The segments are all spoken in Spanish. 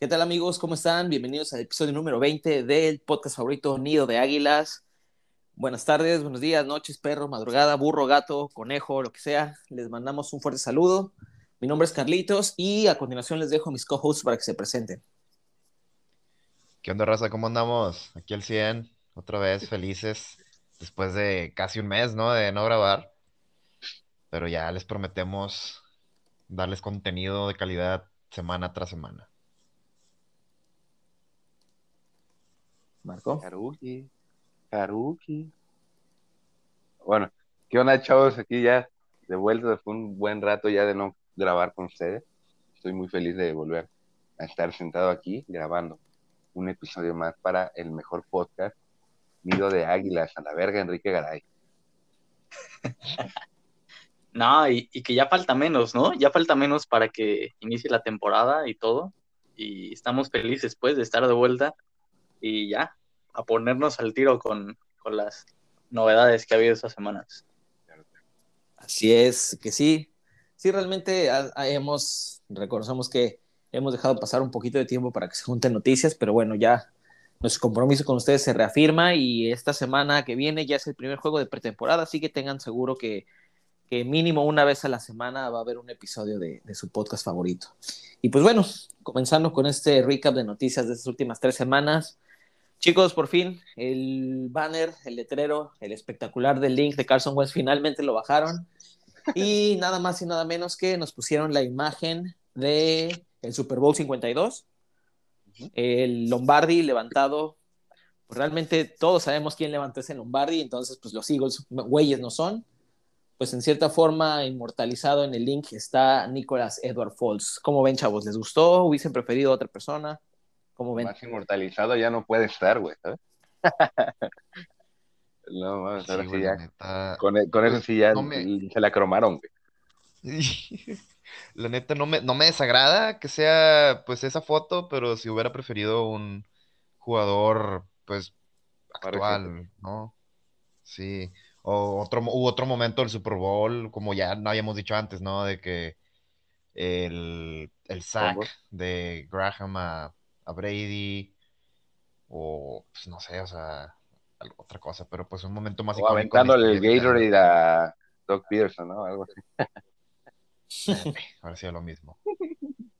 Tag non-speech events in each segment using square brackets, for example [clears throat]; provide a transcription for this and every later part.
¿Qué tal amigos? ¿Cómo están? Bienvenidos al episodio número 20 del podcast favorito Nido de Águilas. Buenas tardes, buenos días, noches, perro, madrugada, burro, gato, conejo, lo que sea. Les mandamos un fuerte saludo. Mi nombre es Carlitos y a continuación les dejo mis co-hosts para que se presenten. ¿Qué onda, raza? ¿Cómo andamos? Aquí al 100, otra vez felices, después de casi un mes, ¿no? De no grabar. Pero ya les prometemos darles contenido de calidad semana tras semana. Marco. Haruki. Haruki. Bueno, ¿qué onda, chavos? Aquí ya de vuelta, después de un buen rato ya de no grabar con ustedes. Estoy muy feliz de volver a estar sentado aquí grabando un episodio más para el mejor podcast, Nido de Águilas, a la verga, Enrique Garay. [laughs] No, y, y, que ya falta menos, ¿no? Ya falta menos para que inicie la temporada y todo. Y estamos felices, pues, de estar de vuelta y ya, a ponernos al tiro con, con las novedades que ha habido estas semanas. Así es, que sí, sí, realmente hemos, reconocemos que hemos dejado pasar un poquito de tiempo para que se junten noticias, pero bueno, ya nuestro compromiso con ustedes se reafirma y esta semana que viene ya es el primer juego de pretemporada, así que tengan seguro que, que mínimo una vez a la semana va a haber un episodio de, de, su podcast favorito. Y pues bueno, comenzando con este recap de noticias de estas últimas tres semanas. Chicos, por fin, el banner, el letrero, el espectacular del link de Carson West finalmente lo bajaron. Y [laughs] nada más y nada menos que nos pusieron la imagen de el Super Bowl 52. El Lombardi levantado. Pues realmente todos sabemos quién levantó ese Lombardi, entonces pues los Eagles, güeyes no son. Pues en cierta forma, inmortalizado en el link está Nicholas Edward Falls. ¿Cómo ven, chavos? ¿Les gustó? ¿Hubiesen preferido a otra persona? ¿Cómo ven? Más inmortalizado ya no puede estar, güey, ¿sabes? [laughs] no, ahora sí, sí ya. Neta... Con, e, con, eso sí ya no me... se la cromaron, güey. [laughs] la neta no me, no me desagrada que sea pues esa foto, pero si hubiera preferido un jugador pues actual, ¿no? Sí. O otro, u otro momento del Super Bowl, como ya no habíamos dicho antes, ¿no? De que el, el sack de Graham a, a, Brady, o pues no sé, o sea, otra cosa, pero pues un momento más o aventándole el Gatorade a Doc Peterson, ¿no? Algo así. Ahora sí lo mismo. [laughs]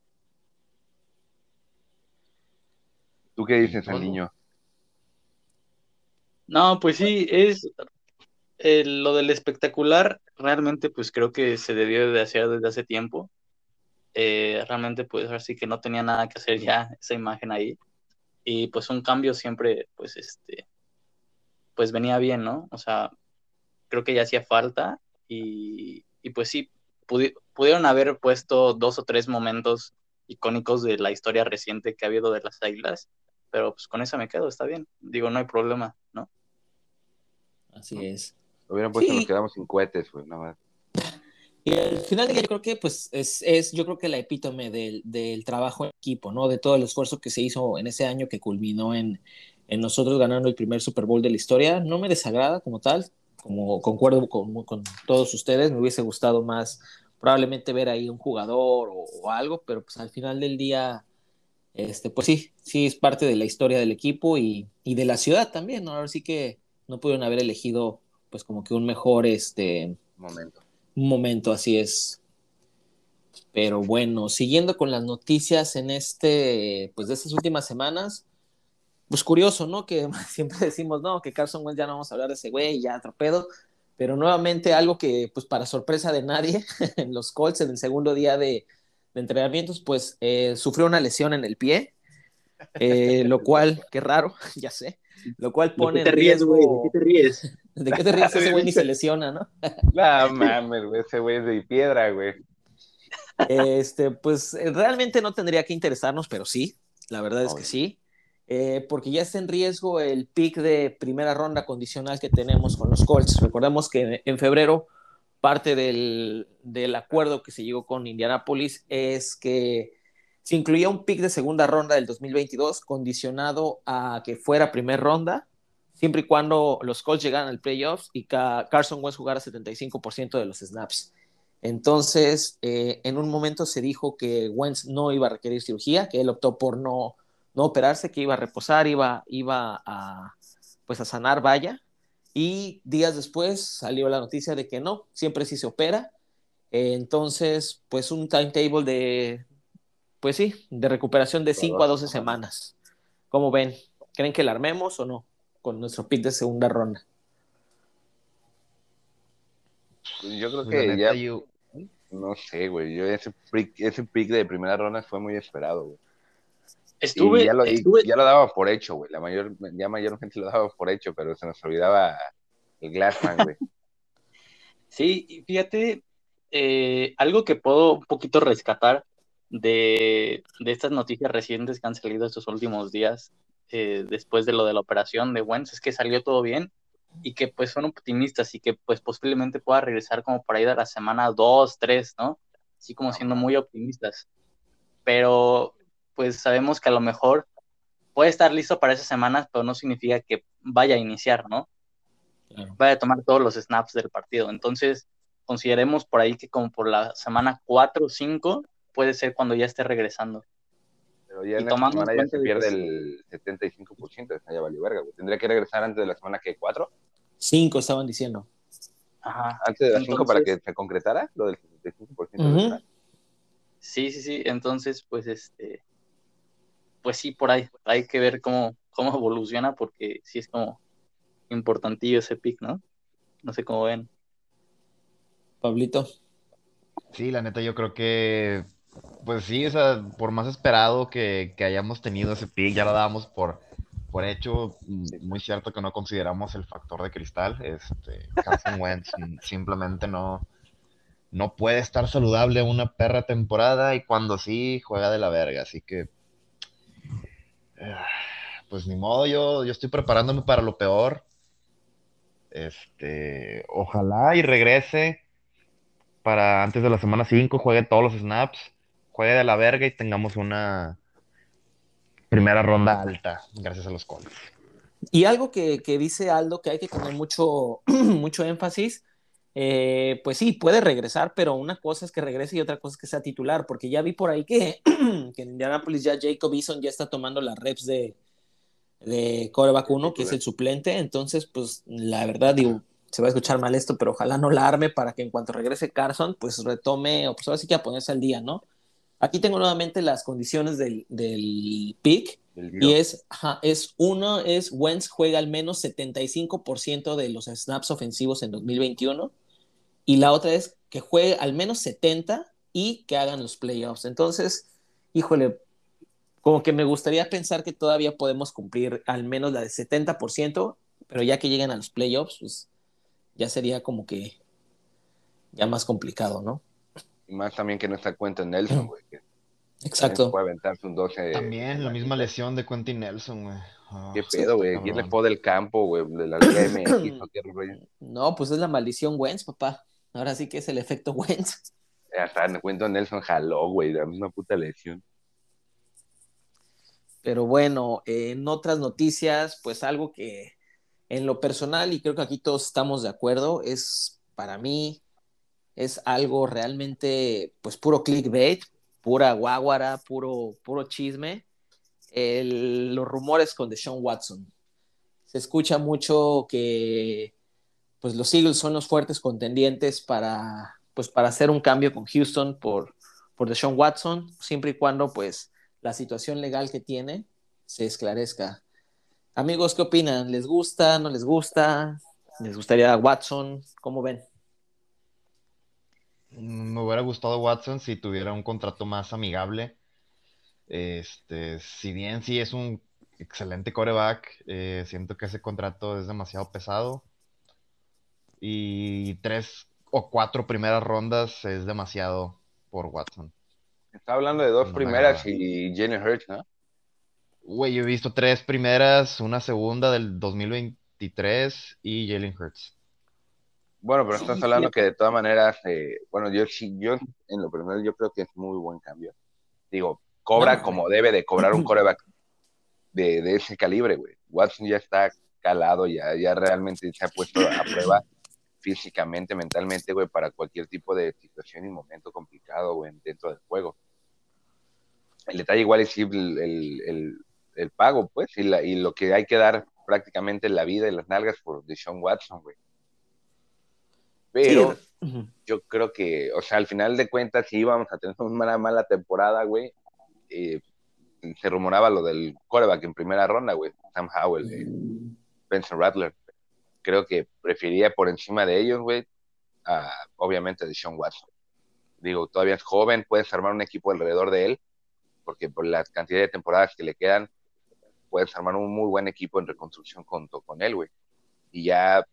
¿Tú qué dices al niño? No, pues sí, es eh, lo del espectacular, realmente pues creo que se debió de hacer desde hace tiempo. Eh, realmente pues así que no tenía nada que hacer ya esa imagen ahí. Y pues un cambio siempre pues este pues venía bien, ¿no? O sea, creo que ya hacía falta y, y pues sí, pudieron haber puesto dos o tres momentos icónicos de la historia reciente que ha habido de las águilas, pero pues con eso me quedo, está bien. Digo, no hay problema, ¿no? Así es. Lo hubieran puesto, sí. nos quedamos sin cohetes, pues, nada más. Al final yo creo que pues es, es yo creo que la epítome del, del, trabajo en equipo, ¿no? De todo el esfuerzo que se hizo en ese año que culminó en, en nosotros ganando el primer Super Bowl de la historia. No me desagrada como tal, como concuerdo con, con, todos ustedes, me hubiese gustado más probablemente ver ahí un jugador o, o, algo, pero pues al final del día, este, pues sí, sí es parte de la historia del equipo y, y de la ciudad también, ¿no? Ahora sí que no pudieron haber elegido pues como que un mejor este momento. Un momento, así es. Pero bueno, siguiendo con las noticias en este, pues de estas últimas semanas, pues curioso, ¿no? Que [laughs] siempre decimos, no, que Carson Wentz ya no vamos a hablar de ese güey, ya atropedo, pero nuevamente algo que, pues para sorpresa de nadie, [laughs] en los Colts en el segundo día de, de entrenamientos, pues eh, sufrió una lesión en el pie, eh, lo cual, qué raro, [laughs] ya sé, lo cual pone ¿De qué te ríes, güey? ¿De qué te ríes? ¿De qué te ríes? [laughs] Ese güey ni se lesiona, ¿no? No mames, güey, ese güey es de piedra, güey. Este, pues realmente no tendría que interesarnos, pero sí, la verdad es que sí eh, porque ya está en riesgo el pick de primera ronda condicional que tenemos con los Colts. Recordemos que en febrero parte del, del acuerdo que se llegó con Indianapolis es que se incluía un pick de segunda ronda del 2022 condicionado a que fuera primera ronda, siempre y cuando los Colts llegaran al playoffs y Carson Wentz jugara 75% de los snaps. Entonces, eh, en un momento se dijo que Wentz no iba a requerir cirugía, que él optó por no, no operarse, que iba a reposar, iba, iba a, pues a sanar, vaya. Y días después salió la noticia de que no, siempre sí se opera. entonces, pues un timetable de, pues sí, de recuperación de 5 a 12 semanas. ¿Cómo ven? ¿Creen que la armemos o no con nuestro pick de segunda ronda? Pues yo creo que ya. No sé, güey. Yo ese pick, ese pick de primera ronda fue muy esperado, güey. Estuve, ya, lo, estuve... ya lo daba por hecho, güey. La mayor, ya mayor gente lo daba por hecho, pero se nos olvidaba el Glassman, güey. [laughs] sí, fíjate, eh, algo que puedo un poquito rescatar de, de, estas noticias recientes que han salido estos últimos días, eh, después de lo de la operación de Wentz, es que salió todo bien y que pues son optimistas y que pues posiblemente pueda regresar como por ahí de la semana 2, 3, ¿no? Así como siendo muy optimistas. Pero pues sabemos que a lo mejor puede estar listo para esas semanas, pero no significa que vaya a iniciar, ¿no? Vaya a tomar todos los snaps del partido. Entonces, consideremos por ahí que como por la semana 4 o 5 puede ser cuando ya esté regresando. Pero ya en la semana ya se pierde el 75%, ya valió verga, ¿Tendría que regresar antes de la semana que 4? 5 estaban diciendo. Ajá. Antes de las 5 para que se concretara lo del 75%. Sí, sí, sí. Entonces, pues este pues sí, por ahí hay que ver cómo, cómo [laughs] evoluciona, porque sí es como importantillo ese pick, ¿no? No sé cómo ven. Pablito. Sí, la neta, yo creo que, pues sí, o sea, por más esperado que, hayamos tenido ese pick, ya lo dábamos por, por hecho. Muy cierto que no consideramos el factor de cristal. Este, Carson [laughs] Wentz simplemente no, no puede estar saludable una perra temporada y cuando sí, juega de la verga. Así que pues ni modo, yo, yo estoy preparándome para lo peor. Este, ojalá y regrese para antes de la semana 5, juegue todos los snaps, juegue de la verga y tengamos una primera ronda alta, gracias a los Colts. Y algo que, que, dice Aldo que hay que tener mucho, [clears throat] mucho énfasis, eh, pues sí, puede regresar, pero una cosa es que regrese y otra cosa es que sea titular, porque ya vi por ahí que, [clears throat] que en Indianapolis ya Jacob Eason ya está tomando las reps de, de coreback 1, que es el suplente, entonces pues la verdad se va a escuchar mal esto, pero ojalá no la arme para que en cuanto regrese Carson, pues retome, o pues ahora sí que a ponerse al día, ¿no? Aquí tengo nuevamente las condiciones del, del pick. Y es, es uno, es Wentz juega al menos 75% de los snaps ofensivos en 2021 y la otra es que juegue al menos 70 y que hagan los playoffs. Entonces, híjole, como que me gustaría pensar que todavía podemos cumplir al menos la de 70%, pero ya que lleguen a los playoffs, pues ya sería como que ya más complicado, ¿no? Y más también que no está cuenta Nelson, güey. Exacto. Puede aventarse un 12. También la misma lesión de Quentin Nelson, güey. Ah, ¿Qué pedo, güey? ¿Quién le pone del campo, güey? De la Liga MX, No, pues es la maldición Wentz, papá. Ahora sí que es el efecto Wentz. Ya está, me cuento Nelson jaló, güey, la misma puta lesión. Pero bueno, en otras noticias, pues algo que en lo personal, y creo que aquí todos estamos de acuerdo, es para mí, es algo realmente, pues puro clickbait, pura guaguara, puro, puro chisme. los rumores con Deshaun Watson. Se escucha mucho que pues los Eagles son los fuertes contendientes para, pues, para hacer un cambio con Houston por, por Deshaun Watson, siempre y cuando pues la situación legal que tiene se esclarezca. Amigos, ¿qué opinan? ¿Les gusta? ¿No les gusta? ¿Les gustaría Watson? ¿Cómo ven? Me hubiera gustado Watson si tuviera un contrato más amigable. Este, si bien sí es un excelente coreback, eh, siento que ese contrato es demasiado pesado y tres o cuatro primeras rondas es demasiado por Watson. Está hablando de dos primeras y Jenny Hurts, ¿no? Güey, yo he visto tres primeras, una segunda del 2023 y Jalen Hurts. Bueno, pero estás hablando que de todas maneras, eh, bueno, yo yo en lo primero yo creo que es muy buen cambio. Digo, cobra como debe de cobrar un [laughs] coreback de, ese calibre, güey. Watson ya está calado, ya, ya realmente se ha puesto a prueba físicamente, mentalmente, güey, para cualquier tipo de situación y momento complicado, güey, dentro del juego. El detalle igual es el, el, pago, pues, y, la, y lo que hay que dar prácticamente la vida y las nalgas por Deshaun Watson, güey. Pero yo creo que, o sea, al final de cuentas, si íbamos a tener una mala temporada, güey, eh, se rumoraba lo del coreback en primera ronda, güey, Sam Howell, eh, Benson Rattler. Creo que preferiría por encima de ellos, güey, a, obviamente de Sean Watson. Digo, todavía es joven, puedes armar un equipo alrededor de él, porque por la cantidad de temporadas que le quedan, puedes armar un muy buen equipo en reconstrucción junto con él, güey. Y ya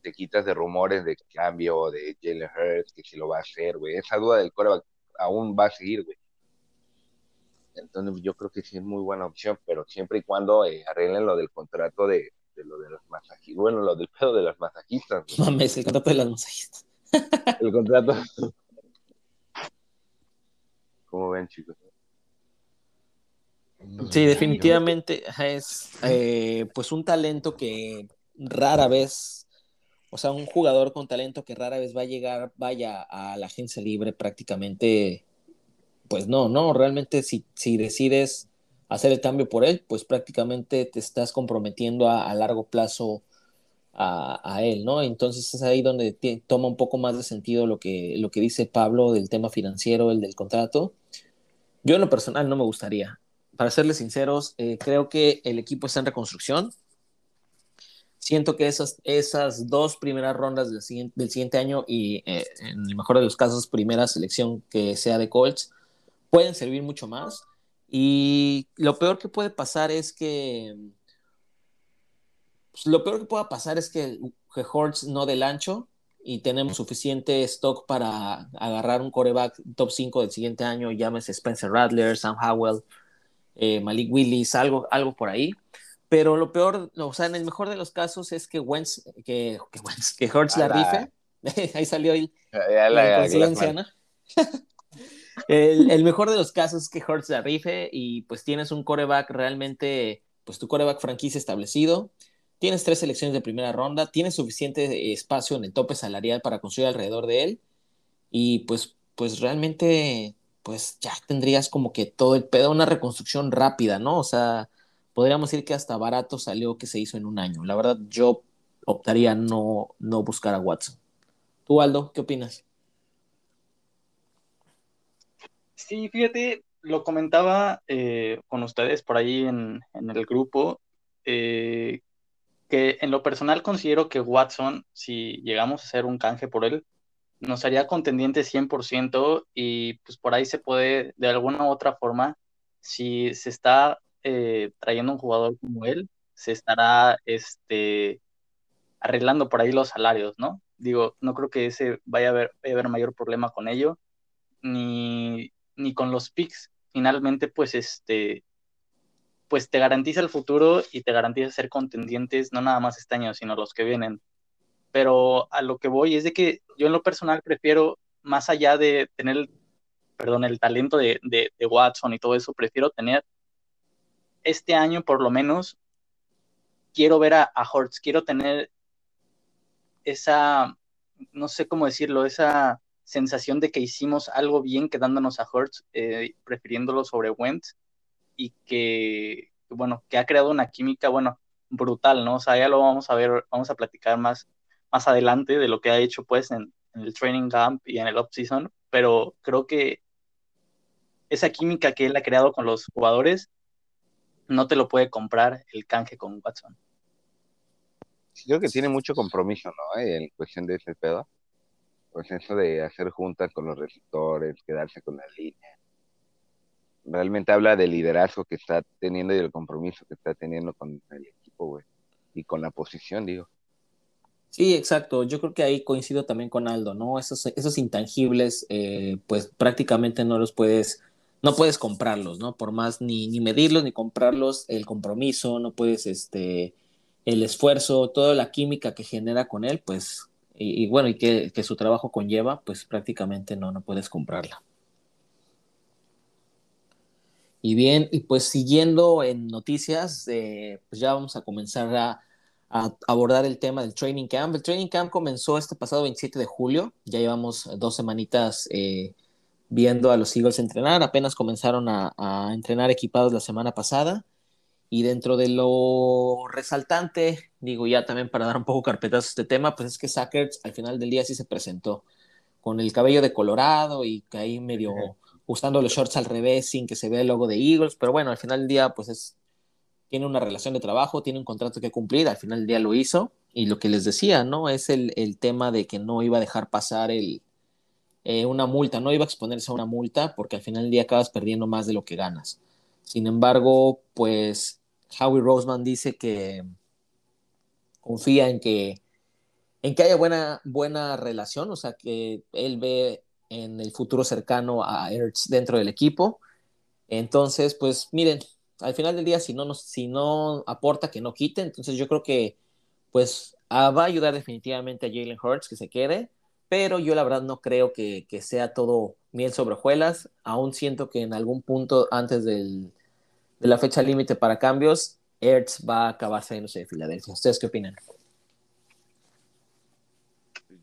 te quitas de rumores de cambio de Jalen Hurts, que si lo va a hacer, güey. Esa duda del coreback aún va a seguir, güey. Entonces yo creo que sí es muy buena opción, pero siempre y cuando eh, arreglen lo del contrato de, de lo de los masajistas, bueno, lo del pedo de las masajistas. Mames, el contrato de las masajistas. el contrato. ¿Cómo ven, chicos? Sí, definitivamente es eh, pues un talento que rara vez, o sea, un jugador con talento que rara vez va a llegar, vaya a la agencia libre prácticamente pues no, no, realmente si, si decides hacer el cambio por él, pues prácticamente te estás comprometiendo a, largo plazo a, él, ¿no? Entonces es ahí donde toma un poco más de sentido lo que, lo que dice Pablo del tema financiero, el del contrato. Yo en lo personal no me gustaría. Para serles sinceros, eh, creo que el equipo está en reconstrucción. Siento que esas, esas dos primeras rondas del siguiente, del siguiente año y eh, en el mejor de los casos, primera selección que sea de Colts, pueden servir mucho más. Y lo peor que puede pasar es que. Pues, lo peor que pueda pasar es que, que Hortz no del ancho y tenemos suficiente stock para agarrar un coreback top 5 del siguiente año, llámese Spencer Rattler, Sam Howell, eh, Malik Willis, algo, algo por ahí. Pero lo peor, o sea, en el mejor de los casos es que Wentz, que, que, Wentz, que Hurts la rife. [laughs] ahí salió el, la, la, ¿no? [laughs] el, mejor de los casos es que Hurts la rife y pues tienes un coreback realmente, pues tu coreback franquicia establecido, tienes tres selecciones de primera ronda, tienes suficiente espacio en el tope salarial para construir alrededor de él y pues, pues realmente pues ya tendrías como que todo el pedo, una reconstrucción rápida, ¿no? O sea, podríamos decir que hasta barato salió que se hizo en un año. La verdad, yo optaría no, no buscar a Watson. ¿Tú, Aldo, qué opinas? Sí, fíjate, lo comentaba eh, con ustedes por ahí en, el grupo, eh, que en lo personal considero que Watson, si llegamos a hacer un canje por él, nos haría contendiente 100% y pues por ahí se puede, de alguna u otra forma, si se está eh, trayendo un jugador como él, se estará este, arreglando por ahí los salarios, ¿no? Digo, no creo que ese vaya a haber, a haber mayor problema con ello, ni ni con los picks. Finalmente, pues este, pues te garantiza el futuro y te garantiza ser contendientes, no nada más este año, sino los que vienen. Pero a lo que voy es de que yo en lo personal prefiero, más allá de tener, perdón, el talento de, de, Watson y todo eso, prefiero tener este año por lo menos, quiero ver a, a Hortz, quiero tener esa, no sé cómo decirlo, esa sensación de que hicimos algo bien quedándonos a Hurts, eh, prefiriéndolo sobre Wentz, y que, bueno, que ha creado una química, bueno, brutal, ¿no? O sea, ya lo vamos a ver, vamos a platicar más, más adelante de lo que ha hecho, pues, en, el training camp y en el off-season, pero creo que esa química que él ha creado con los jugadores no te lo puede comprar el canje con Watson. Creo que tiene mucho compromiso, ¿no? Eh, en cuestión de ese pedo pues eso de hacer juntas con los receptores, quedarse con la línea. Realmente habla del liderazgo que está teniendo y del compromiso que está teniendo con el equipo, güey. Y con la posición, digo. Sí, exacto. Yo creo que ahí coincido también con Aldo, ¿no? Esos, esos intangibles, eh, pues prácticamente no los puedes, no puedes comprarlos, ¿no? Por más ni, ni medirlos ni comprarlos, el compromiso, no puedes, este, el esfuerzo, toda la química que genera con él, pues y, bueno, y que, su trabajo conlleva, pues prácticamente no, no puedes comprarla. Y bien, y pues siguiendo en noticias, eh, pues ya vamos a comenzar a, a abordar el tema del training camp. El training camp comenzó este pasado 27 de julio, ya llevamos dos semanitas eh, viendo a los Eagles entrenar, apenas comenzaron a, entrenar equipados la semana pasada. Y dentro de lo resaltante, digo ya también para dar un poco carpetazo a este tema, pues es que Sackers al final del día sí se presentó con el cabello de colorado y que ahí medio usando los shorts al revés sin que se vea el logo de Eagles, pero bueno, al final del día pues es, tiene una relación de trabajo, tiene un contrato que cumplir, al final del día lo hizo y lo que les decía, ¿no? Es el, el tema de que no iba a dejar pasar el, eh, una multa, no iba a exponerse a una multa porque al final del día acabas perdiendo más de lo que ganas. Sin embargo, pues Howie Roseman dice que confía en que, en que haya buena, buena relación, o sea, que él ve en el futuro cercano a Ertz dentro del equipo. Entonces, pues miren, al final del día, si no, si no aporta, que no quite. Entonces yo creo que pues ah, va a ayudar definitivamente a Jalen Hurts que se quede pero yo la verdad no creo que, sea todo miel sobre hojuelas. Aún siento que en algún punto antes de la fecha límite para cambios, Ertz va a acabar saliéndose de Filadelfia. ¿Ustedes qué opinan?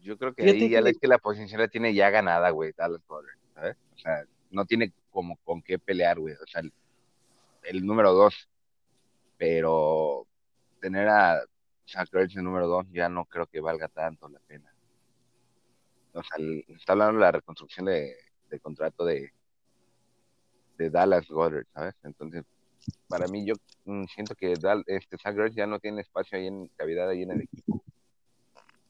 Yo creo que ahí ya que... la posición la tiene ya ganada, güey, Dallas ¿sabes? O sea, no tiene como con qué pelear, güey. O sea, el, número dos. Pero tener a Zach Ertz en número dos ya no creo que valga tanto la pena o sea, está hablando de la reconstrucción de, contrato de, de Dallas Goddard, ¿sabes? Entonces, para mí, yo mm, siento que este Zach ya no tiene espacio ahí en cavidad ahí en el equipo.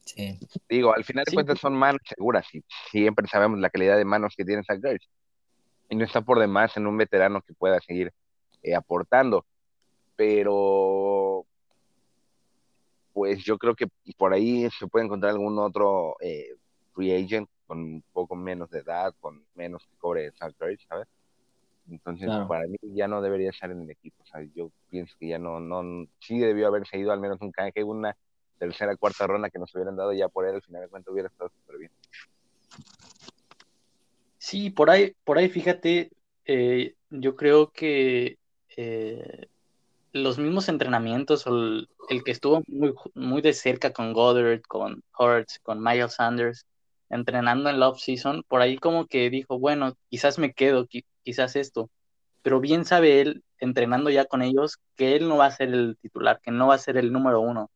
Sí. Digo, al final de cuentas son manos seguras y siempre sabemos la calidad de manos que tiene Zach Y no está por demás en un veterano que pueda seguir eh, aportando. Pero, pues yo creo que por ahí se puede encontrar algún otro eh, free agent con un poco menos de edad, con menos que cobre Zach ¿sabes? Entonces, para mí ya no debería estar en el equipo. ¿sabes? Yo pienso que ya no, no, sí debió haberse ido al menos un canje, una tercera, cuarta ronda que nos hubieran dado ya por él, al final de cuentas hubiera estado súper bien. Sí, por ahí, por ahí fíjate, eh, yo creo que eh, los mismos entrenamientos, o el, el, que estuvo muy, muy de cerca con Goddard, con Hurts, con Miles Sanders, entrenando en la off-season, por ahí como que dijo, bueno, quizás me quedo, quizás esto, pero bien sabe él, entrenando ya con ellos, que él no va a ser el titular, que no va a ser el número uno.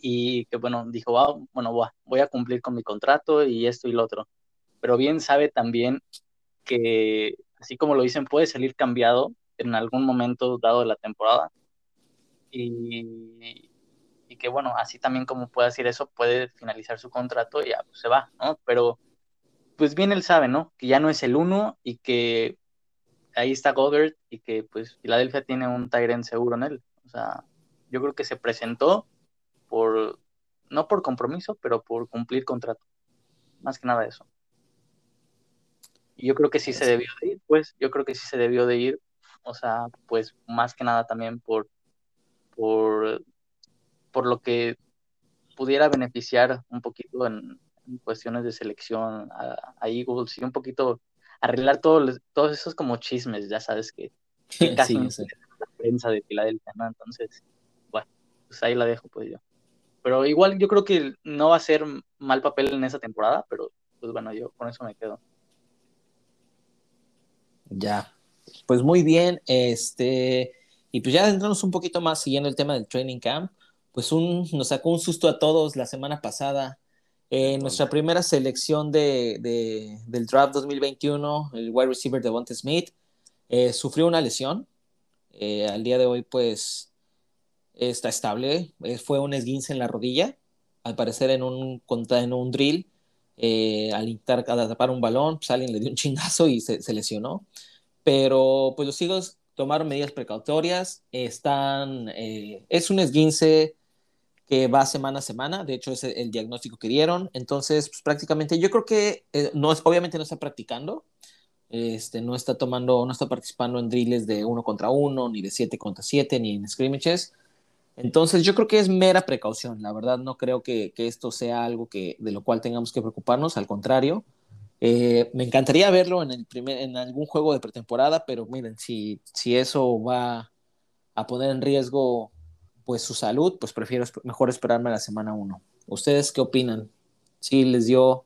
Y que bueno, dijo, ah, bueno, voy a cumplir con mi contrato y esto y lo otro. Pero bien sabe también que, así como lo dicen, puede salir cambiado en algún momento dado de la temporada. Y, y que bueno, así también como puede decir eso, puede finalizar su contrato y ya pues, se va, ¿no? Pero pues bien él sabe, ¿no? Que ya no es el uno y que ahí está Goddard y que pues Filadelfia tiene un Tyrant seguro en él. O sea, yo creo que se presentó por, no por compromiso, pero por cumplir contrato. Más que nada eso. Y yo creo que sí se debió de ir, pues, yo creo que sí se debió de ir. O sea, pues más que nada también por, por por lo que pudiera beneficiar un poquito en, cuestiones de selección a, Eagles y un poquito arreglar todos esos como chismes, ya sabes que, [laughs] casi la prensa de Filadelfia, ¿no? Entonces, bueno, pues ahí la dejo pues yo. Pero igual yo creo que no va a ser mal papel en esa temporada, pero pues bueno, yo con eso me quedo. Ya, pues muy bien, este, y pues ya entramos un poquito más siguiendo el tema del training camp pues un, nos sacó un susto a todos la semana pasada. En nuestra primera selección de, del draft 2021, el wide receiver de Devonta Smith eh, sufrió una lesión. Eh, al día de hoy, pues está estable. Eh, fue un esguince en la rodilla, al parecer en un, en un drill. al intentar tapar un balón, pues alguien le dio un chingazo y se, se lesionó. Pero pues los Eagles tomaron medidas precautorias. Están, es un esguince que va semana a semana, de hecho es el, diagnóstico que dieron, entonces pues, prácticamente yo creo que eh, no es, obviamente no está practicando, este, no está tomando, no está participando en drills de uno contra uno, ni de siete contra siete, ni en scrimmages, entonces yo creo que es mera precaución, la verdad no creo que, esto sea algo que, de lo cual tengamos que preocuparnos, al contrario, eh, me encantaría verlo en, algún juego de pretemporada, pero miren, si eso va a poner en riesgo pues su salud, pues prefiero mejor esperarme a la semana 1. ¿Ustedes qué opinan? ¿Sí les dio,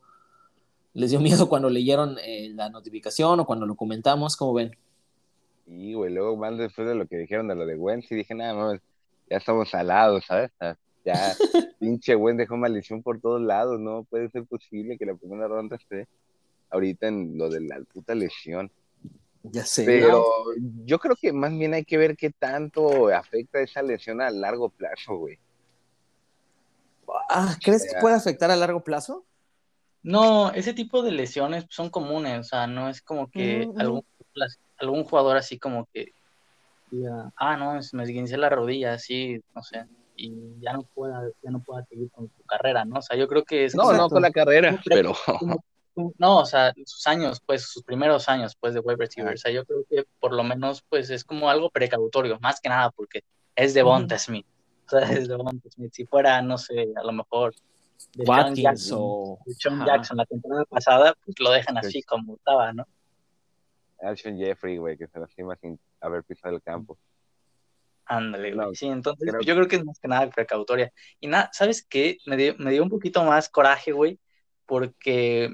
les dio [laughs] miedo cuando leyeron eh, la notificación o cuando lo comentamos? ¿Cómo ven? Y, güey, luego más después de lo que dijeron de lo de Wentz, y dije, nada más, ya estamos salados, ¿sabes? Ya, [laughs] pinche Wentz dejó maldición por todos lados, no puede ser posible que la primera ronda esté ahorita en lo de la puta lesión. Ya sé. Pero yo creo que más bien hay que ver qué tanto afecta esa lesión a largo plazo, güey. Ah, ¿crees que puede afectar a largo plazo? No, ese tipo de lesiones son comunes, o sea, no es como que algún, algún, jugador así como que diga, ah, no, me esguincé la rodilla, así, no sé, y ya no pueda, ya no pueda seguir con su carrera, ¿no? O sea, yo creo que es... No, no con la carrera, pero... no, o sea, sus años, pues, sus primeros años, pues, de wide receiver. O sea, yo creo que por lo menos, pues, es como algo precautorio, más que nada, porque es de Bonta Smith. O sea, [laughs] es de Bonta Smith. Si fuera, no sé, a lo mejor de Watkins Jackson, o... Jackson la temporada pasada, pues lo dejan así como estaba, ¿no? Alshon Jeffrey, güey, que se lastima sin haber pisado el campo. Ándale, güey. sí, entonces yo creo que es más que nada precautoria. Y nada, ¿sabes qué? Me dio, me dio un poquito más coraje, güey, porque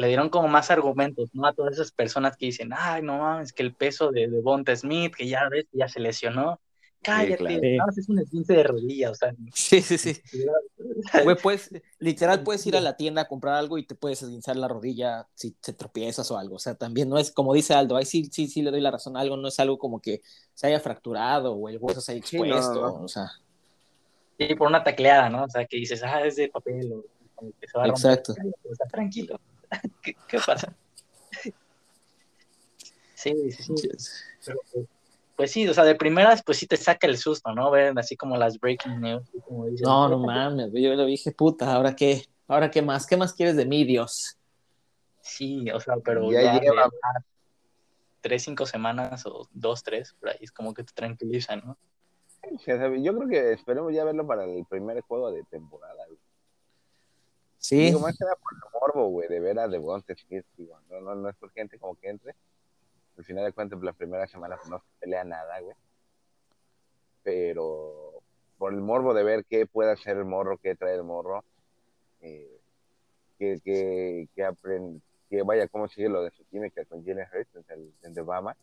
le dieron como más argumentos, ¿no? A todas esas personas que dicen, ay, no mames, que el peso de, de Bonta Smith, que ya ves, ya se lesionó. Cállate, es un esguince de rodilla, o sea. [laughs] Sí, sí, sí. Güey, pues, literal, puedes ir a la tienda a comprar algo y te puedes esguinzar la rodilla si te tropiezas o algo. O sea, también no es, como dice Aldo, ahí sí, sí, sí le doy la razón. Algo no es algo como que se haya fracturado o el hueso se haya expuesto, o sea. Sí, por una tacleada, ¿no? O sea, que dices, ah, es de papel o que se va a romper. Exacto. O sea, tranquilo. [laughs] ¿Qué, pasa? Sí, sí, sí. pues, sí, o sea, de primeras, pues sí te saca el susto, ¿no? Ver así como las breaking news. Como no, no mames, yo le dije, puta, ¿ahora qué? ¿Ahora qué más? ¿Qué más quieres de mí, Dios? Sí, o sea, pero ya, lleva tres, cinco semanas o dos, tres, por ahí es como que te tranquiliza, ¿no? Yo creo que esperemos ya verlo para el primer juego de temporada. Sí. Digo, más que nada por el morbo, güey, de ver a Devonta Smith, digo, no, no, no es por gente como que entre. Al final de cuentas, la primera semana pues, no se pelea nada, güey. Pero por el morbo de ver qué puede hacer el morro, qué trae el morro, eh, que, que, que, aprende, que vaya, cómo sigue lo de su química con Jalen Hurts en, en Obama.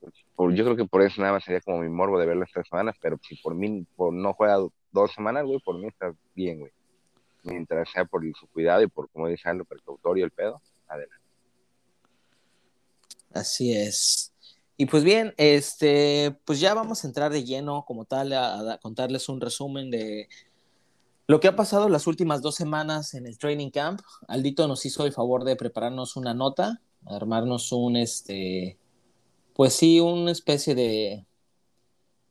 Pues, yo creo que por eso nada más sería como mi morbo de verlo estas semanas, pero si por mí por no juega dos semanas, güey, por mí está bien, güey mientras sea por su cuidado y por, como dice Aldo, precautorio el pedo, adelante. Así es. Y pues bien, este, pues ya vamos a entrar de lleno como tal a, contarles un resumen de lo que ha pasado las últimas dos semanas en el training camp. Aldito nos hizo el favor de prepararnos una nota, armarnos un, este, pues sí, una especie de,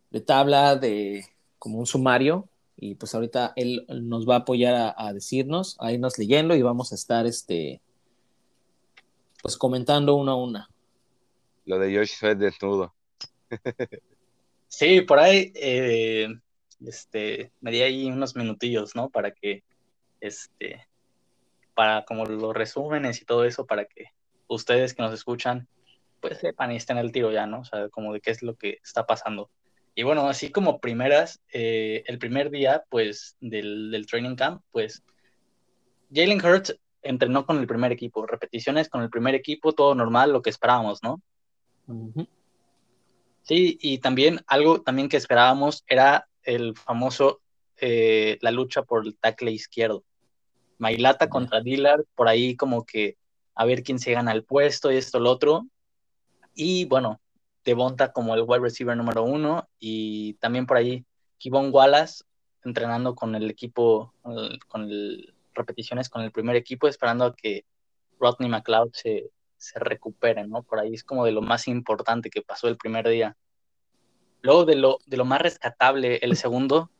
de tabla de como un sumario y pues ahorita él nos va a apoyar a, decirnos, a irnos leyendo y vamos a estar este pues comentando una a una. Lo de Josh fue desnudo. [laughs] sí, por ahí eh, este me di ahí unos minutillos, ¿no? Para que este para como los resúmenes y todo eso para que ustedes que nos escuchan pues sepan y estén al tiro ya, ¿no? O sea, como de qué es lo que está pasando. Y bueno, así como primeras, eh, el primer día, pues, del, training camp, pues, Jalen Hurts entrenó con el primer equipo, repeticiones con el primer equipo, todo normal, lo que esperábamos, ¿no? Sí, y también algo también que esperábamos era el famoso, eh, la lucha por el tackle izquierdo. Mailata contra Dillard, por ahí como que a ver quién se gana el puesto y esto, lo otro. Y bueno, Devonta como el wide receiver número uno y también por ahí Kivon Wallace entrenando con el equipo, con el, repeticiones con el primer equipo, esperando a que Rodney McLeod se, se recupere, ¿no? Por ahí es como de lo más importante que pasó el primer día. Luego de lo, de lo más rescatable, el segundo.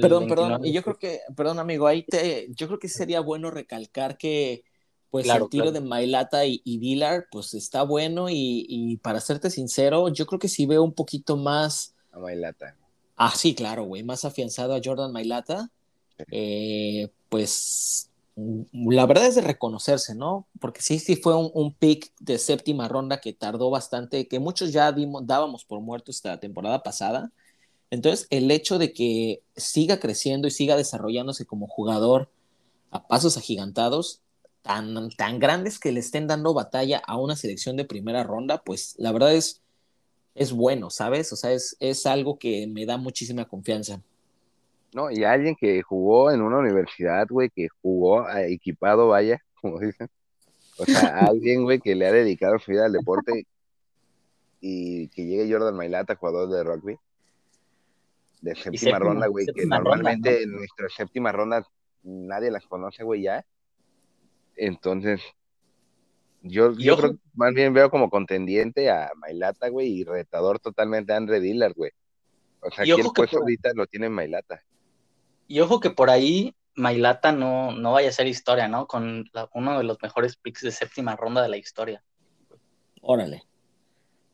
perdón, perdón, y yo creo que, perdón amigo, ahí te, yo creo que sería bueno recalcar que pues el tiro de Mailata y, y pues está bueno y, para serte sincero, yo creo que sí veo un poquito más... A Mailata. Ah, sí, claro, güey, más afianzado a Jordan Mailata. Eh, pues la verdad es de reconocerse, ¿no? Porque sí, sí fue un, pick de séptima ronda que tardó bastante, que muchos ya dimos, dábamos por muerto esta temporada pasada. Entonces, el hecho de que siga creciendo y siga desarrollándose como jugador a pasos agigantados, tan, tan grandes que le estén dando batalla a una selección de primera ronda, pues la verdad es, es bueno, ¿sabes? O sea, es, es algo que me da muchísima confianza. No, y alguien que jugó en una universidad, güey, que jugó equipado, vaya, [laughs] como dicen. O sea, [laughs] alguien, güey, que le ha dedicado su vida al deporte y que llegue Jordan Mailata, jugador de rugby, de séptima, ronda, güey, que normalmente en nuestra séptima ronda nadie las conoce, güey, ya. Entonces, yo, yo creo más bien veo como contendiente a Mailata, güey, y retador totalmente a Andre Dillard, güey. O sea, aquí el puesto ahorita lo tiene Mailata. Y ojo que por ahí Mailata no, no vaya a ser historia, ¿no? Con uno de los mejores picks de séptima ronda de la historia. Órale.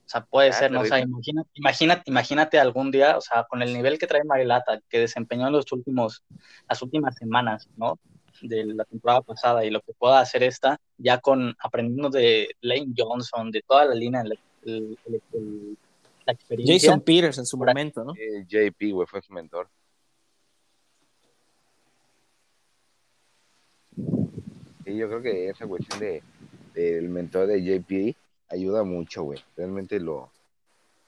O sea, puede ah, ser, ¿no? O sea, imagínate, imagínate, imagínate algún día, o sea, con el nivel que trae Mailata, que desempeñó en los últimos, las últimas semanas, ¿no? De la temporada pasada y lo que pueda hacer esta, ya con aprendiendo de Lane Johnson, de toda la línea, el, la experiencia. Jason Peters en su momento, ¿no? JP, güey, fue su mentor. Sí, yo creo que esa cuestión de, del mentor de JP ayuda mucho, güey. Realmente lo,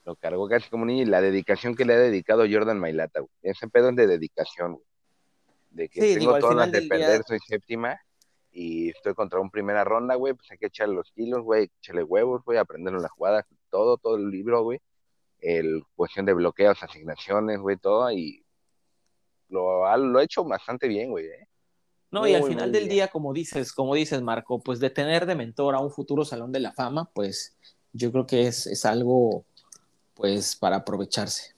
lo cargó casi como niño y la dedicación que le ha dedicado Jordan Mailata, güey. Ese pedo es de dedicación, güey. De que tengo todas de perder, soy séptima y estoy contra un primera ronda, güey, pues hay que echarle los kilos, güey, echarle huevos, güey, aprender la jugada, todo, todo el libro, güey. El cuestión de bloqueos, asignaciones, güey, todo, y lo, lo ha hecho bastante bien, güey, ¿eh? No, y al final del día, como dices, como dices, Marco, pues de tener de mentor a un futuro Salón de la Fama, pues yo creo que es, es algo, pues, para aprovecharse.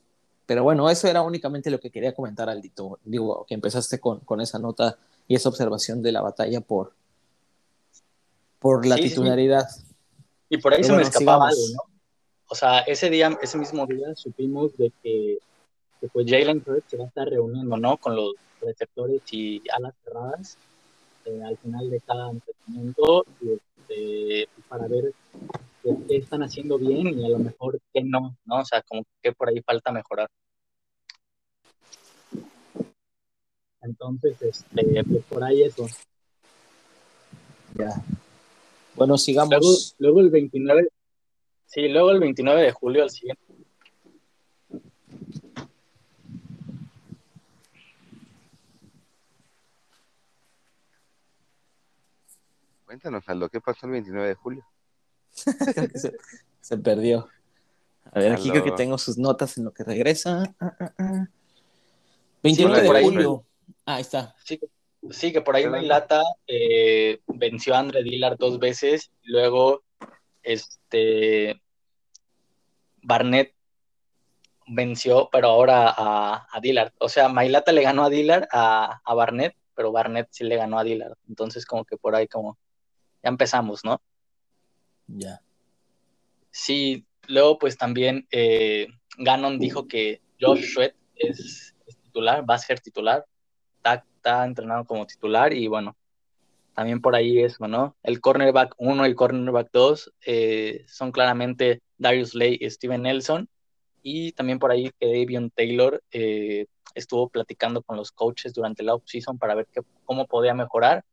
Pero bueno, eso era únicamente lo que quería comentar, Aldito. Digo, que empezaste con, con esa nota y esa observación de la batalla por, por la titularidad. Y por ahí se me escapaba algo, ¿no? O sea, ese día, ese mismo día supimos de que, que pues Jalen Hurts se va a estar reuniendo, ¿no? Con los receptores y alas cerradas eh, al final de cada entrenamiento este, para ver qué, están haciendo bien y a lo mejor qué no, ¿no? O sea, como que por ahí falta mejorar. Entonces, este, pues por ahí eso. Ya. Bueno, sigamos. Luego, luego el 29, sí, luego el 29 de julio, al siguiente Cuéntanos, Aldo, ¿qué pasó el 29 de julio? [laughs] se, perdió. A ver, aquí creo que tengo sus notas en lo que regresa. 29 de julio. Ah, ahí está. Sí, que por ahí Lata eh, venció a Andre Dillard dos veces. Y luego, este. Barnett venció, pero ahora a, a Dillard. O sea, Mailata le ganó a Dillard, a, a Barnett, pero Barnett sí le ganó a Dillard. Entonces, como que por ahí, como ya empezamos, ¿no? Ya. Sí, luego pues también eh, Gannon dijo que Josh Sweat es, titular, va a ser titular, está, está, entrenado como titular y bueno, también por ahí eso, ¿no? El cornerback 1 y el cornerback 2 eh, son claramente Darius Lay y Steven Nelson y también por ahí que Davion Taylor eh, estuvo platicando con los coaches durante la offseason para ver cómo podía mejorar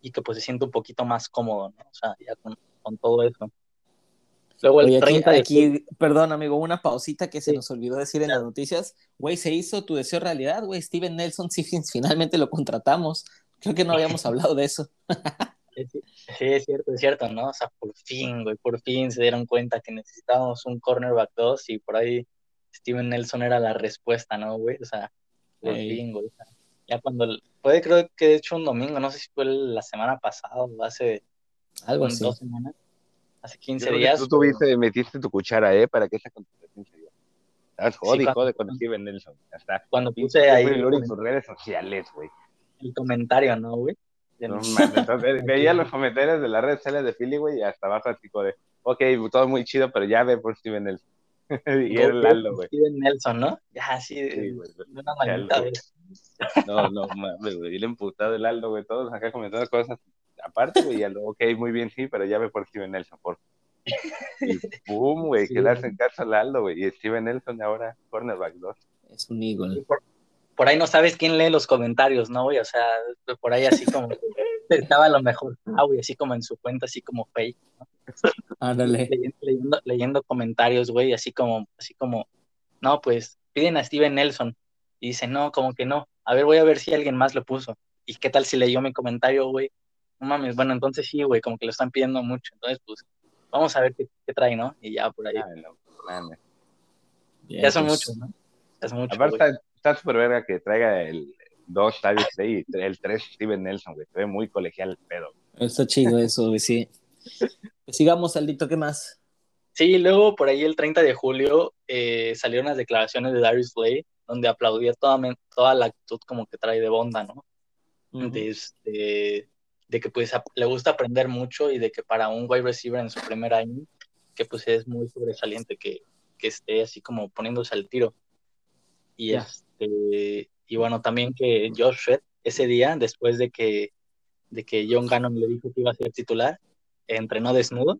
y que pues se siente un poquito más cómodo, ¿no? O sea, ya con, con todo eso. Luego el 30 aquí, perdón, amigo, una pausita que se nos olvidó decir en las noticias. Güey, se hizo tu deseo realidad, güey. Steven Nelson, [laughs] sí, finalmente lo contratamos. Creo que no habíamos [laughs] hablado de eso. sí, es cierto, es cierto, ¿no? O sea, por fin, güey, por fin se dieron cuenta que necesitábamos un cornerback 2 y por ahí Steven Nelson era la respuesta, ¿no, güey? O sea, por fin, güey ya cuando, puede creo que de hecho un domingo, no sé si fue la semana pasada o hace algo así. dos semanas, hace 15 días. Tú tuviste, metiste tu cuchara, ¿eh? Para que esa contestación se dio. Estabas jodido, sí, Steven Nelson. Hasta cuando puse ahí. En sus redes sociales, güey. El comentario, ¿no, güey? No, entonces, [laughs] veía los comentarios de las redes sociales de Philly, güey, y hasta abajo así de, ok, todo muy chido, pero ya ve por Steven Nelson. [laughs] y era el Aldo, güey. Steven Nelson, ¿no? Ya, sí, sí güey, una maldita vez. No, no, mames, güey. Le emputado el Aldo, güey. Todos acá comentando cosas aparte, güey. Y Aldo, ok, muy bien, sí, pero ya ve por Steven Nelson, por Y pum, güey, Sí. quedarse en casa al Aldo, güey. Y Steven Nelson ahora, cornerback 2. Es un Eagle. por, por ahí no sabes quién lee los comentarios, ¿no, güey? O sea, por ahí así como [laughs] estaba a lo mejor, ah, güey, así como en su cuenta, así como fake, Ándale. leyendo, leyendo, leyendo comentarios, güey, así como, así como, no, pues piden a Steven Nelson. Y dice, no, como que no. A ver, voy a ver si alguien más lo puso. ¿Y qué tal si leyó mi comentario, güey? No mames, bueno, entonces sí, güey, como que lo están pidiendo mucho. Entonces, pues, vamos a ver qué, qué trae, ¿no? Y ya por ahí. Ah, no, ya son pues, muchos, ¿no? Ya son muchos, Aparte está súper verga que traiga el 2 Travis Day y el 3 Steven Nelson, güey. Se ve muy colegial el pedo. Está chido eso, güey, sí. Pues sigamos, Aldito, ¿qué más? Sí, luego por ahí el 30 de julio eh, salieron las declaraciones de Darius Slay, donde aplaudía toda, toda la actitud como que trae de Bonda, ¿no? de, este, de que pues le gusta aprender mucho y de que para un wide receiver en su primer año, que pues es muy sobresaliente que, que esté así como poniéndose al tiro. Y, Ya. este, y bueno, también que Josh Sweat ese día, después de que, de que John Gannon le dijo que iba a ser titular, entrenó desnudo.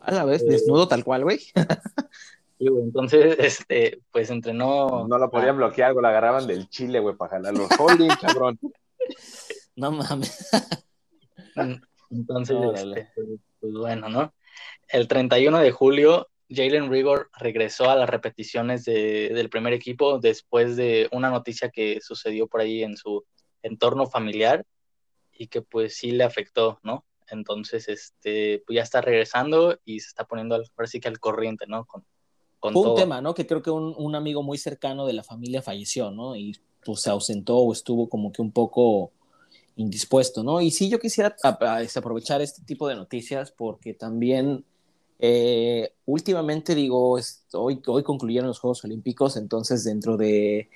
A la vez, Eh, desnudo tal cual, güey. [laughs] Y güey, entonces, este, pues entrenó. No lo podían bloquear, güey. Lo agarraban del chile, güey, para jalarlo. Holding, cabrón. [laughs] No mames. [laughs] Entonces, este, pues, pues bueno, ¿no? El 31 de julio, Jalen Rigor regresó a las repeticiones de- del primer equipo después de una noticia que sucedió por ahí en su entorno familiar y que pues sí le afectó, ¿no? Entonces, este, pues ya está regresando y se está poniendo al, sí que al corriente, ¿no? Con, con Fue un tema, ¿no? Que creo que un, un amigo muy cercano de la familia falleció, ¿no? Y pues se ausentó o estuvo como que un poco indispuesto, ¿no? Y sí, yo quisiera aprovechar este tipo de noticias porque también eh, últimamente digo, es- hoy, hoy concluyeron los Juegos Olímpicos, entonces dentro de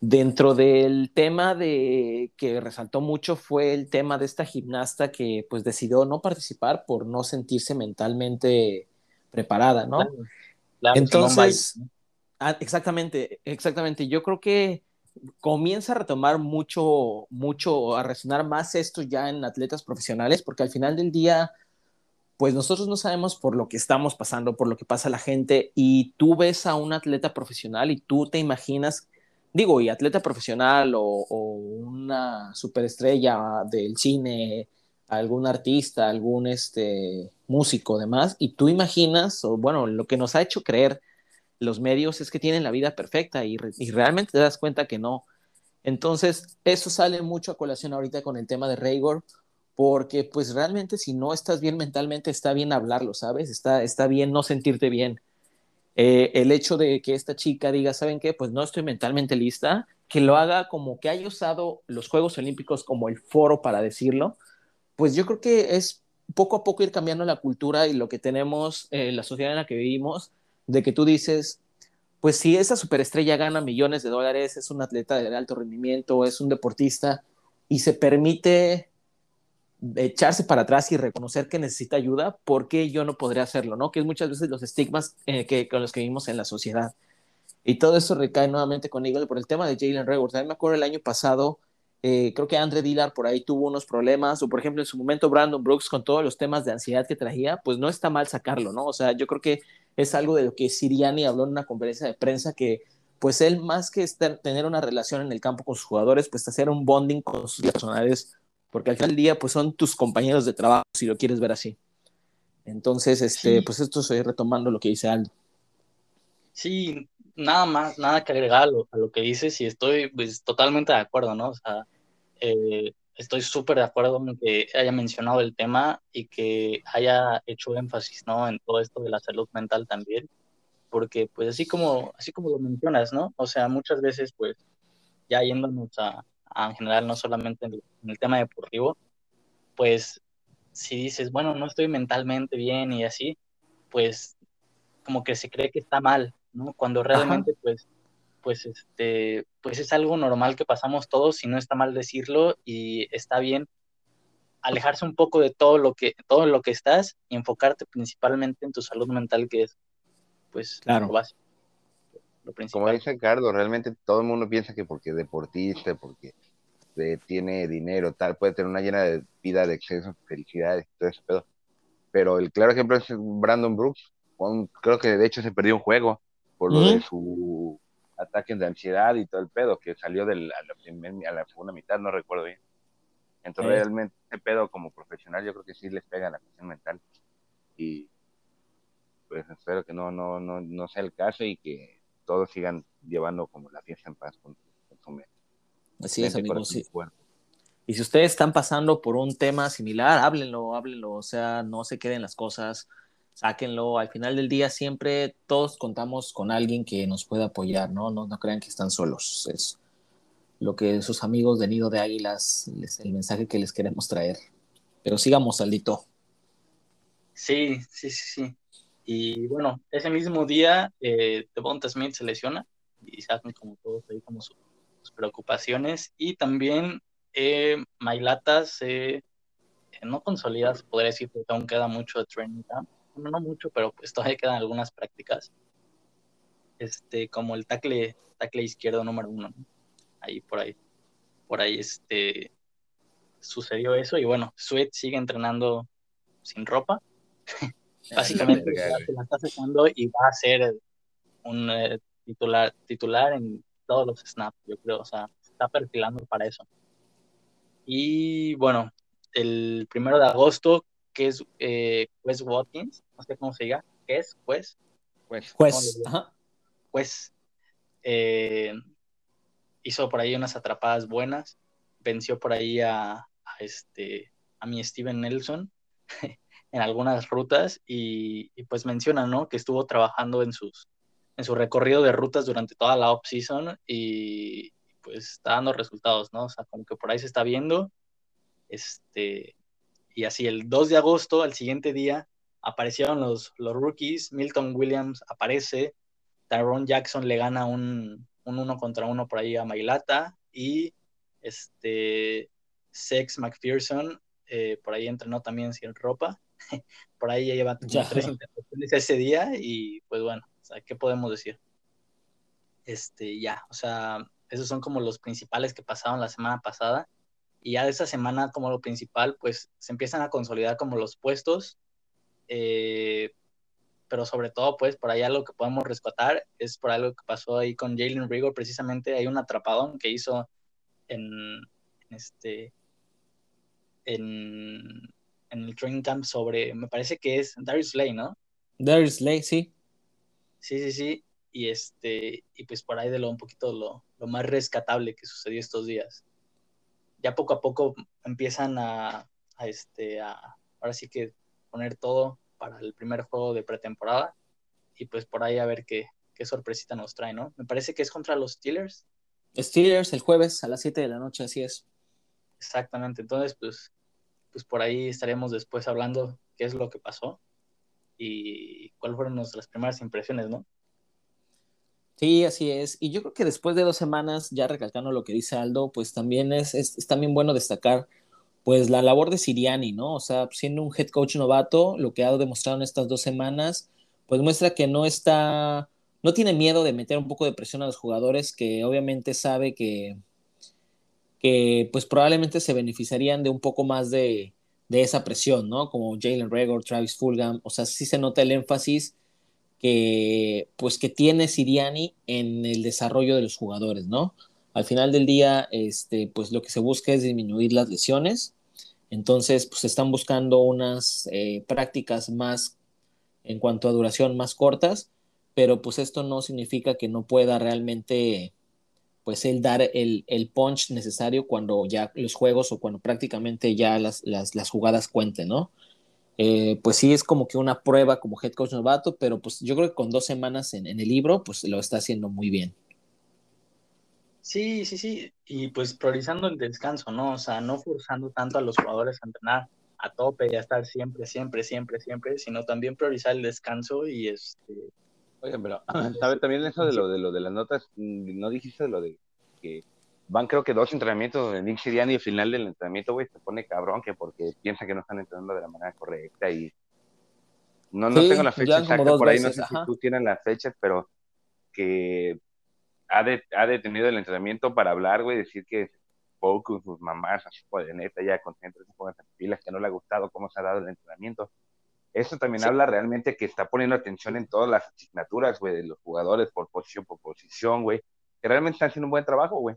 dentro del tema de que resaltó mucho fue el tema de esta gimnasta que pues decidió no participar por no sentirse mentalmente preparada, ¿no? Claro, claro, Entonces, Ah, exactamente, exactamente. Yo creo que comienza a retomar mucho, mucho, a resonar más esto ya en atletas profesionales, porque al final del día, pues nosotros no sabemos por lo que estamos pasando, por lo que pasa la gente, y tú ves a un atleta profesional y tú te imaginas, digo, y atleta profesional o, una superestrella del cine, algún artista, algún este, músico, demás, y tú imaginas, o bueno, lo que nos ha hecho creer los medios es que tienen la vida perfecta y, y realmente te das cuenta que no. Entonces, eso sale mucho a colación ahorita con el tema de Raygor, porque pues realmente si no estás bien mentalmente, está bien hablarlo, ¿sabes? Está, está bien no sentirte bien. Eh, el hecho de que esta chica diga, ¿saben qué? Pues no estoy mentalmente lista, que lo haga como que haya usado los Juegos Olímpicos como el foro para decirlo, pues yo creo que es poco a poco ir cambiando la cultura y lo que tenemos, eh, la sociedad en la que vivimos, de que tú dices, pues si esa superestrella gana millones de dólares, es un atleta de alto rendimiento, es un deportista y se permite echarse para atrás y reconocer que necesita ayuda, ¿por qué yo no podré hacerlo? ¿no? Que es muchas veces los estigmas eh, que, con los que vivimos en la sociedad. Y todo eso recae nuevamente con Eagle por el tema de Jalen Rayward. También me acuerdo el año pasado, eh, creo que Andre Dillard por ahí tuvo unos problemas, o por ejemplo en su momento Brandon Brooks con todos los temas de ansiedad que traía, pues no está mal sacarlo, ¿no? O sea, yo creo que es algo de lo que Siriani habló en una conferencia de prensa que pues él más que estar, tener una relación en el campo con sus jugadores, pues hacer un bonding con sus personales, porque al final del día pues son tus compañeros de trabajo, si lo quieres ver así. Entonces, este, Sí. pues esto estoy retomando lo que dice Aldo. Sí, nada más, nada que agregar a lo, a lo que dices y estoy pues, totalmente de acuerdo, ¿no? O sea, eh, estoy súper de acuerdo en que haya mencionado el tema y que haya hecho énfasis, ¿no? En todo esto de la salud mental también, porque pues así como, así como lo mencionas, ¿no? O sea, muchas veces pues ya yéndonos a, a en general, no solamente en el, en el tema deportivo, pues si dices, bueno, no estoy mentalmente bien y así, pues como que se cree que está mal, ¿no? Cuando realmente, pues, pues, este, pues es algo normal que pasamos todos y no está mal decirlo y está bien alejarse un poco de todo lo que, todo lo que estás y enfocarte principalmente en tu salud mental, que es, pues, Claro. lo básico, lo Como principal. dice Carlos, realmente todo el mundo piensa que porque es deportista, porque eh, tiene dinero, tal, puede tener una llena de vida de exceso, felicidades todo eso, pero pero el claro ejemplo es Brandon Brooks. creo que de hecho se perdió un juego por lo de su ataque de ansiedad y todo el pedo que salió de la, a la, segunda mitad, no recuerdo bien. Entonces, realmente, ese pedo como profesional, yo creo que sí les pega la cuestión mental. Y pues espero que no, no, no, no sea el caso y que todos sigan llevando como la fiesta en paz con, su mente. Así es, amigos. Sí. Y si ustedes están pasando por un tema similar, háblenlo, háblenlo, o sea, no se queden las cosas, sáquenlo. Al final del día siempre todos contamos con alguien que nos pueda apoyar, ¿no? No, no crean que están solos. Es lo que sus amigos de Nido de Águilas, el mensaje que les queremos traer. Pero sigamos, Aldito. Sí, sí, sí, sí. Y bueno, ese mismo día, eh, Devonta Smith se lesiona y se como todos ahí como sus, preocupaciones. Y también eh, Mailata se, eh, no consolida, podría decir, porque aún queda mucho de training camp. no mucho, pero pues todavía quedan algunas prácticas. Este, como el tackle, tackle izquierdo número uno, ahí por ahí. Por ahí este, sucedió eso. Y bueno, Sweat sigue entrenando sin ropa. [laughs] Básicamente se la está aceptando y va a ser un eh, titular, titular en todos los snaps, yo creo. O sea, está perfilando para eso. Y bueno, el primero de agosto, que es eh, Wes Watkins, no sé cómo se diga, ¿qué es? Wes. Wes. Wes. Eh, hizo por ahí unas atrapadas buenas, venció por ahí a, a este, a mi Steven Nelson [laughs] en algunas rutas y, pues menciona, ¿no? Que estuvo trabajando en sus en su recorrido de rutas durante toda la off-season y pues está dando resultados, ¿no? O sea, como que por ahí se está viendo. Este, y así el 2 de agosto, al siguiente día, aparecieron los, los rookies, Milton Williams aparece, Tyrone Jackson le gana un, un uno contra uno por ahí a Mailata y este Sex McPherson eh, por ahí entrenó también sin ropa [laughs] por ahí ya lleva tres intervenciones ese día y pues bueno, o sea, ¿qué podemos decir? Este, ya, o sea, esos son como los principales que pasaron la semana pasada y ya de esa semana como lo principal, pues se empiezan a consolidar como los puestos, eh, pero sobre todo, pues por ahí algo que podemos rescatar es por algo que pasó ahí con Jalen Rigor, precisamente hay un atrapadón que hizo en, en este en en el training camp sobre, me parece que es Darius Slay, ¿no? Darius Slay, sí. Sí, sí, sí. Y este, y pues por ahí de lo un poquito lo, más rescatable que sucedió estos días. Ya poco a poco empiezan a, este, a, ahora sí que poner todo para el primer juego de pretemporada. Y pues por ahí a ver qué, qué sorpresita nos trae, ¿no? Me parece que es contra los Steelers. Steelers el jueves a las 7 de la noche, así es. Exactamente, entonces pues pues por ahí estaremos después hablando qué es lo que pasó y cuáles fueron nuestras primeras impresiones, ¿no? Sí, así es. Y yo creo que después de dos semanas, ya recalcando lo que dice Aldo, pues también es, es, también bueno destacar pues la labor de Siriani, ¿no? O sea, siendo un head coach novato, lo que ha demostrado en estas dos semanas, pues muestra que no está, no tiene miedo de meter un poco de presión a los jugadores, que obviamente sabe que, que pues probablemente se beneficiarían de un poco más de, esa presión, ¿no? Como Jalen Regor, Travis Fulgham, o sea, sí se nota el énfasis que pues que tiene Siriani en el desarrollo de los jugadores, ¿no? Al final del día, este, pues lo que se busca es disminuir las lesiones, entonces pues están buscando unas eh, prácticas más en cuanto a duración más cortas, pero pues esto no significa que no pueda realmente pues el dar el, punch necesario cuando ya los juegos o cuando prácticamente ya las, jugadas cuenten, ¿no? Eh, pues sí es como que una prueba como head coach novato, pero pues yo creo que con dos semanas en, el libro, pues lo está haciendo muy bien. Sí, sí, sí, y pues priorizando el descanso, ¿no? O sea, no forzando tanto a los jugadores a entrenar a tope y a estar siempre, siempre, siempre, siempre, sino también priorizar el descanso y este Oigan, pero ¿sabes [laughs] también eso de lo de lo de las notas? Mm, no dijiste de lo de que van creo que dos entrenamientos de Nick y al final del entrenamiento, güey, se pone cabrón que porque piensa que no están entrenando de la manera correcta y no, no tengo la fecha exacta por ahí, no sé si tú tienes las fechas, pero que ha, ha detenido el entrenamiento para hablar, güey, decir que con sus mamás, así de neta, ya concéntrese, pónganse pilas, que no le ha gustado cómo se ha dado el entrenamiento eso también habla realmente que está poniendo atención en todas las asignaturas, güey, de los jugadores por posición por posición, güey, que realmente están haciendo un buen trabajo, güey.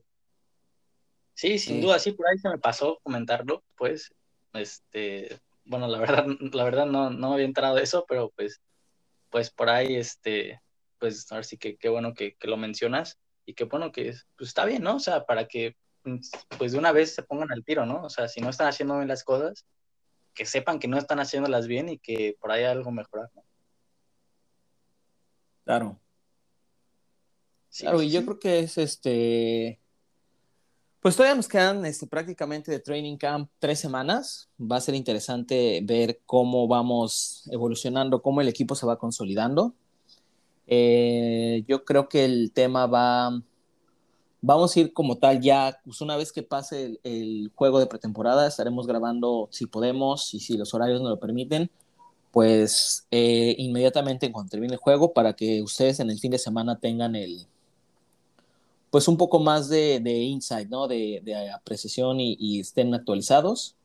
Sí, sin duda, sí, por ahí se me pasó comentarlo, pues, este, bueno, la verdad, [laughs] la verdad no, no me había enterado de eso, pero pues, pues por ahí, este, pues, ahora sí que qué bueno que, que, lo mencionas y qué bueno que, pues está bien, ¿no? O sea, para que, pues de una vez se pongan al tiro, ¿no? O sea, si no están haciendo bien las cosas, que sepan que no están haciéndolas bien y que por ahí hay algo mejorar, ¿no? Claro. claro, y yo creo que es este pues todavía nos quedan este, prácticamente de training camp tres semanas. Va a ser interesante ver cómo vamos evolucionando, cómo el equipo se va consolidando. Eh, yo creo que el tema va, vamos a ir como tal ya, pues una vez que pase el, juego de pretemporada, estaremos grabando si podemos y si los horarios nos lo permiten, pues eh, inmediatamente en cuanto termine el juego para que ustedes en el fin de semana tengan el, pues un poco más de, de insight, ¿no? De, de apreciación y, estén actualizados.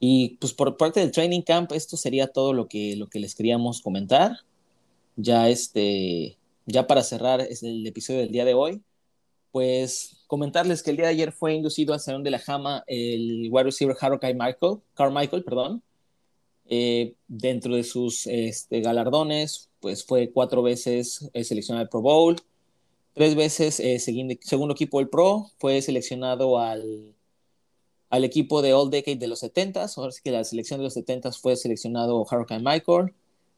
Y pues por parte del training camp, esto sería todo lo que, lo que les queríamos comentar. Ya este, ya para cerrar el episodio del día de hoy, pues comentarles que el día de ayer fue inducido al Salón de la Jama el wide receiver Harold Michael, Carmichael, perdón. Eh, dentro de sus este, galardones, pues fue cuatro veces seleccionado al Pro Bowl, tres veces eh, segundo equipo del Pro, fue seleccionado al, al equipo de All Decade de los 70s, ahora sí que la selección de los 70s fue seleccionado Hurricane Michael,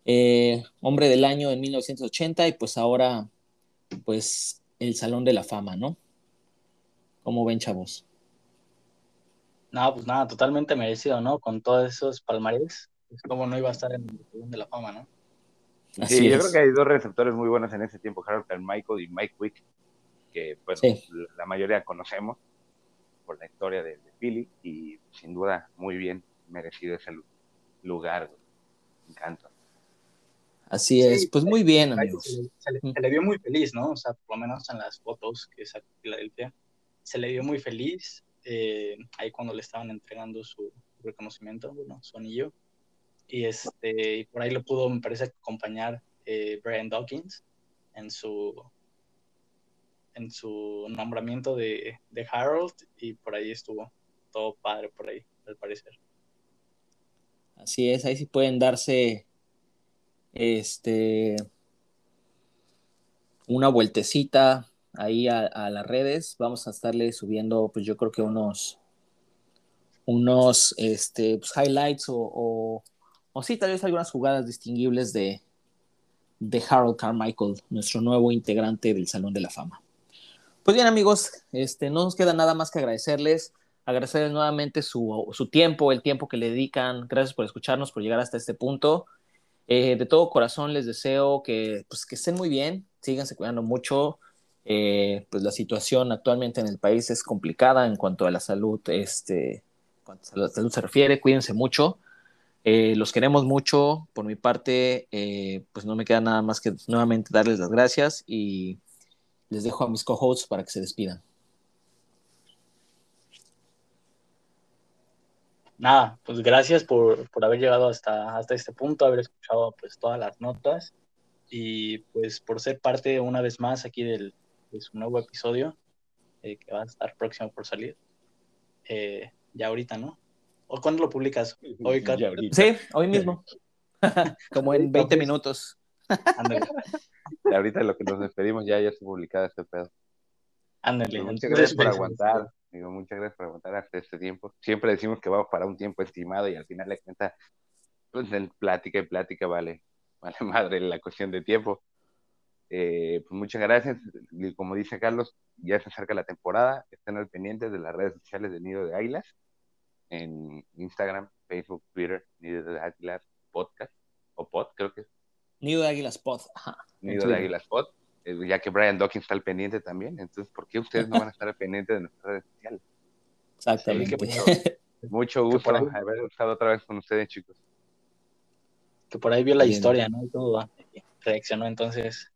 eh, hombre del año en 1980 y pues ahora pues el Salón de la Fama, ¿no? ¿Cómo ven, chavos? No, pues nada, totalmente merecido, ¿no? Con todos esos palmares, pues cómo no iba a estar en el Salón de la Fama, ¿no? sí, yo creo que hay dos receptores muy buenos en ese tiempo, Harold Michael y Mike Wick, que pues la mayoría conocemos por la historia de, Philly y sin duda muy bien merecido ese lugar. Me encanta. Así es, pues muy bien, amigos. Se le, vio muy feliz, ¿no? O sea, por lo menos en las fotos que sacó Filadelfia, se le vio muy feliz eh, ahí cuando le estaban entregando su reconocimiento, bueno, su anillo y este y por ahí lo pudo me parece acompañar eh, Brian Dawkins en su en su nombramiento de, de, Harold y por ahí estuvo todo padre por ahí al parecer así es ahí sí pueden darse este una vueltecita ahí a, las redes vamos a estarle subiendo pues yo creo que unos unos este, pues, highlights o o sí, tal vez algunas jugadas distinguibles de, de Harold Carmichael, nuestro nuevo integrante del Salón de la Fama. Pues bien, amigos, este, no nos queda nada más que agradecerles, agradecerles nuevamente su, su tiempo, el tiempo que le dedican. Gracias por escucharnos, por llegar hasta este punto. Eh, de todo corazón les deseo que, pues, que estén muy bien, síganse cuidando mucho. Eh, pues la situación actualmente en el país es complicada en cuanto a la salud, este, cuanto a la salud se refiere, cuídense mucho. Eh, los queremos mucho. Por mi parte, eh, pues no me queda nada más que nuevamente darles las gracias y les dejo a mis co-hosts para que se despidan. Nada, pues gracias por, haber llegado hasta, hasta este punto, haber escuchado pues todas las notas y pues por ser parte una vez más aquí del, de su nuevo episodio eh, que va a estar próximo por salir. ya ahorita, ¿no? ¿O cuándo lo publicas? Hoy, Sí, hoy mismo. [laughs] [laughs] Como en 20 minutos. ahorita lo que nos despedimos ya, ya está publicado este pedo. Ándale. Pues muchas gracias por aguantar. Digo, muchas gracias por aguantar hasta este tiempo. Siempre decimos que vamos para un tiempo estimado y al final le cuenta, pues plática y plática vale, [laughs] vale madre la cuestión de tiempo. Eh, pues muchas gracias. Y como dice Carlos, ya se acerca la temporada. Estén al pendiente de las redes sociales de Nido de Águilas en Instagram, Facebook, Twitter, Nido de Águilas Podcast, o Pod, creo que es. Nido de Águilas Pod. Nido de Águilas Pod, ya que Brian Dawkins está al pendiente también, entonces, ¿por qué ustedes no van a estar al pendiente de nuestras redes sociales? Exactamente. mucho, [laughs] gusto haber estado otra vez con ustedes, chicos. Que por ahí vio la historia, ¿no? Y todo reaccionó, entonces.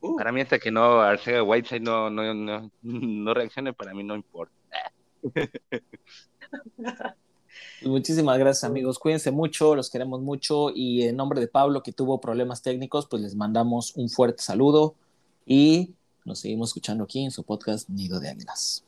Uh. Para mí, hasta que no Arcega Whiteside no, no, no, no reaccione, para mí no importa. [laughs] Muchísimas gracias amigos, cuídense mucho, los queremos mucho y en nombre de Pablo que tuvo problemas técnicos, pues les mandamos un fuerte saludo y nos seguimos escuchando aquí en su podcast Nido de Águilas.